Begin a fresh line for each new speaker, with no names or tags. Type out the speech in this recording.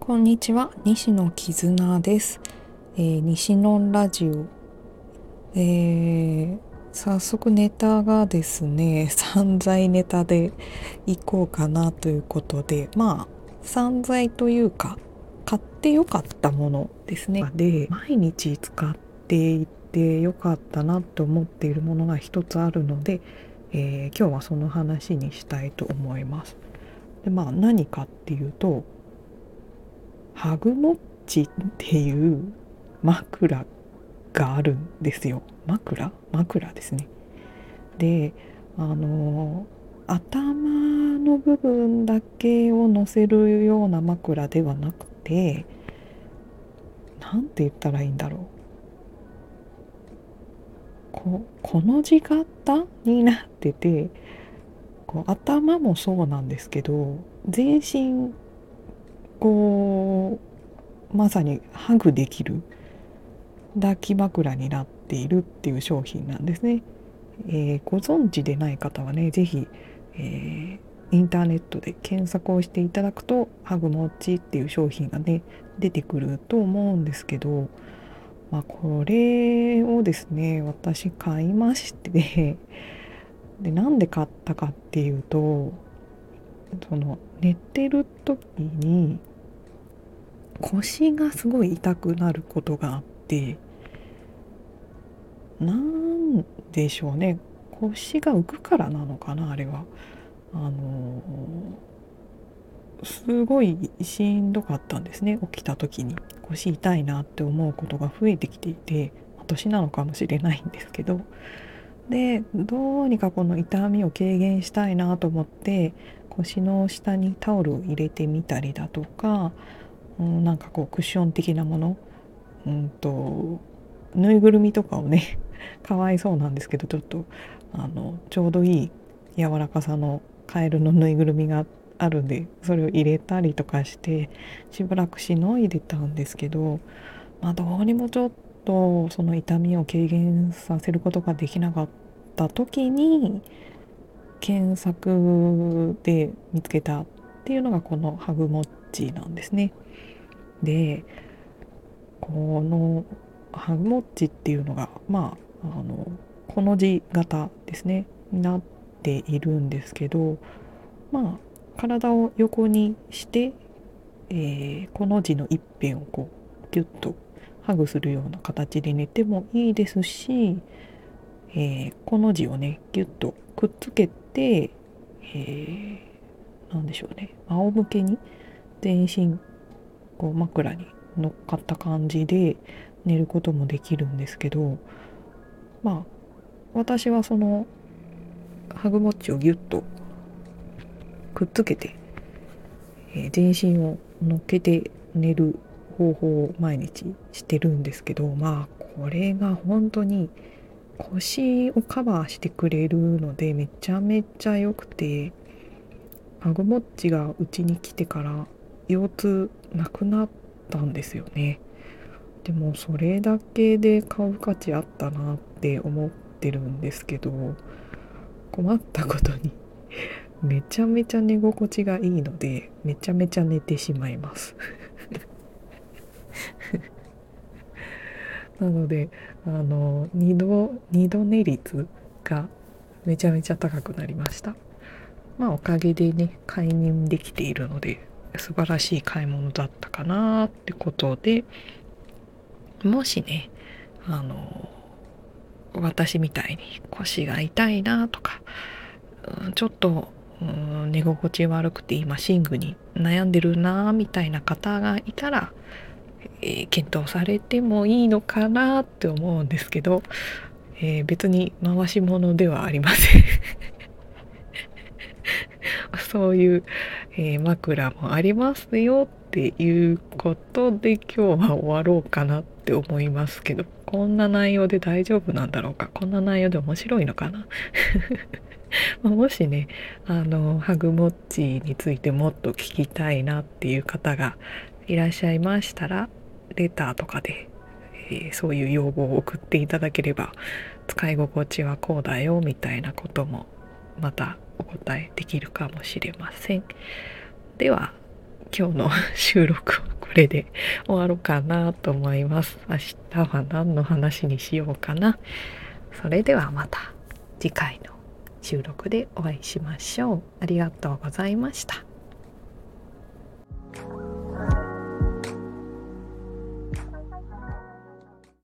こんにちは。西野絆です、えー、西野ラジオ、えー、早速ネタがですね 散財ネタでいこうかなということで。まあ散財というか買ってよかったものですね。で毎日使っていてよかったなと思っているものが一つあるので、えー、今日はその話にしたいと思います。でまあ何かっていうとハグモッチっていう枕があるんですよ。枕？枕ですね。であの頭の部分だけを乗せるような枕ではなくて何て言ったらいいんだろう。ここの字型になっててこう頭もそうなんですけど全身こうまさにハグできる抱き枕になっているっていう商品なんですね。えー、ご存知でない方はね是非、えー、インターネットで検索をしていただくとハグモッチっていう商品がね出てくると思うんですけど、まあ、これをですね私買いましてでなんで買ったかっていうとその寝てる時に腰がすごい痛くなることがあってなんでしょうね腰が浮くからなのかなあれは。あのすごいしんどかったんですね。起きた時に。腰痛いなって思うことが増えてきていて年なのかもしれないんですけど。でどうにかこの痛みを軽減したいなと思って腰の下にタオルを入れてみたりだとかうん、なんかこうクッション的なもの、うんと、ぬいぐるみとかをね かわいそうなんですけどちょっとあのちょうどいい柔らかさのカエルのぬいぐるみがあってあるんでそれを入れたりとかしてしばらくしのいでたんですけど、まあ、どうにもちょっとその痛みを軽減させることができなかった時に検索で見つけたっていうのがこのハグモッチなんですね。でこのハグモッチっていうのがまああのこの字型ですねになっているんですけどまあ体を横にして、えー、この字の一辺をこうギュッとハグするような形で寝てもいいですし、えー、この字をねギュッとくっつけて、えー、何でしょうね。仰向けに全身こう枕に乗っかった感じで寝ることもできるんですけどまあ私はそのハグモッチをギュッとくっつけて、えー、全身を乗っけて寝る方法を毎日してるんですけどまあこれが本当に腰をカバーしてくれるのでめちゃめちゃ良くてハグモッチがうちに来てから腰痛なくなったんですよね。でもそれだけで買う価値あったなって思ってるんですけど困ったことにめちゃめちゃ寝心地がいいのでめちゃめちゃ寝てしまいます。なのであの2度2度寝率がめちゃめちゃ高くなりました。まあおかげでね快眠できているので素晴らしい買い物だったかなってことでもしねあの私みたいに腰が痛いなとかちょっと寝心地悪くて今寝具に悩んでるなみたいな方がいたら、えー、検討されてもいいのかなって思うんですけど、えー、別に回し物ではありませんそういう、えー、枕もありますよっていうことで今日は終わろうかなって思いますけどこんな内容で大丈夫なんだろうかこんな内容で面白いのかなもしねあのハグモッチについてもっと聞きたいなっていう方がいらっしゃいましたらレターとかで、えー、そういう要望を送っていただければ使い心地はこうだよみたいなこともまたお答えできるかもしれません。では今日の 収録はこれで終わろうかなと思います。明日は何の話にしようかな。それではまた次回の収録でお会いしましょう。ありがとうございました。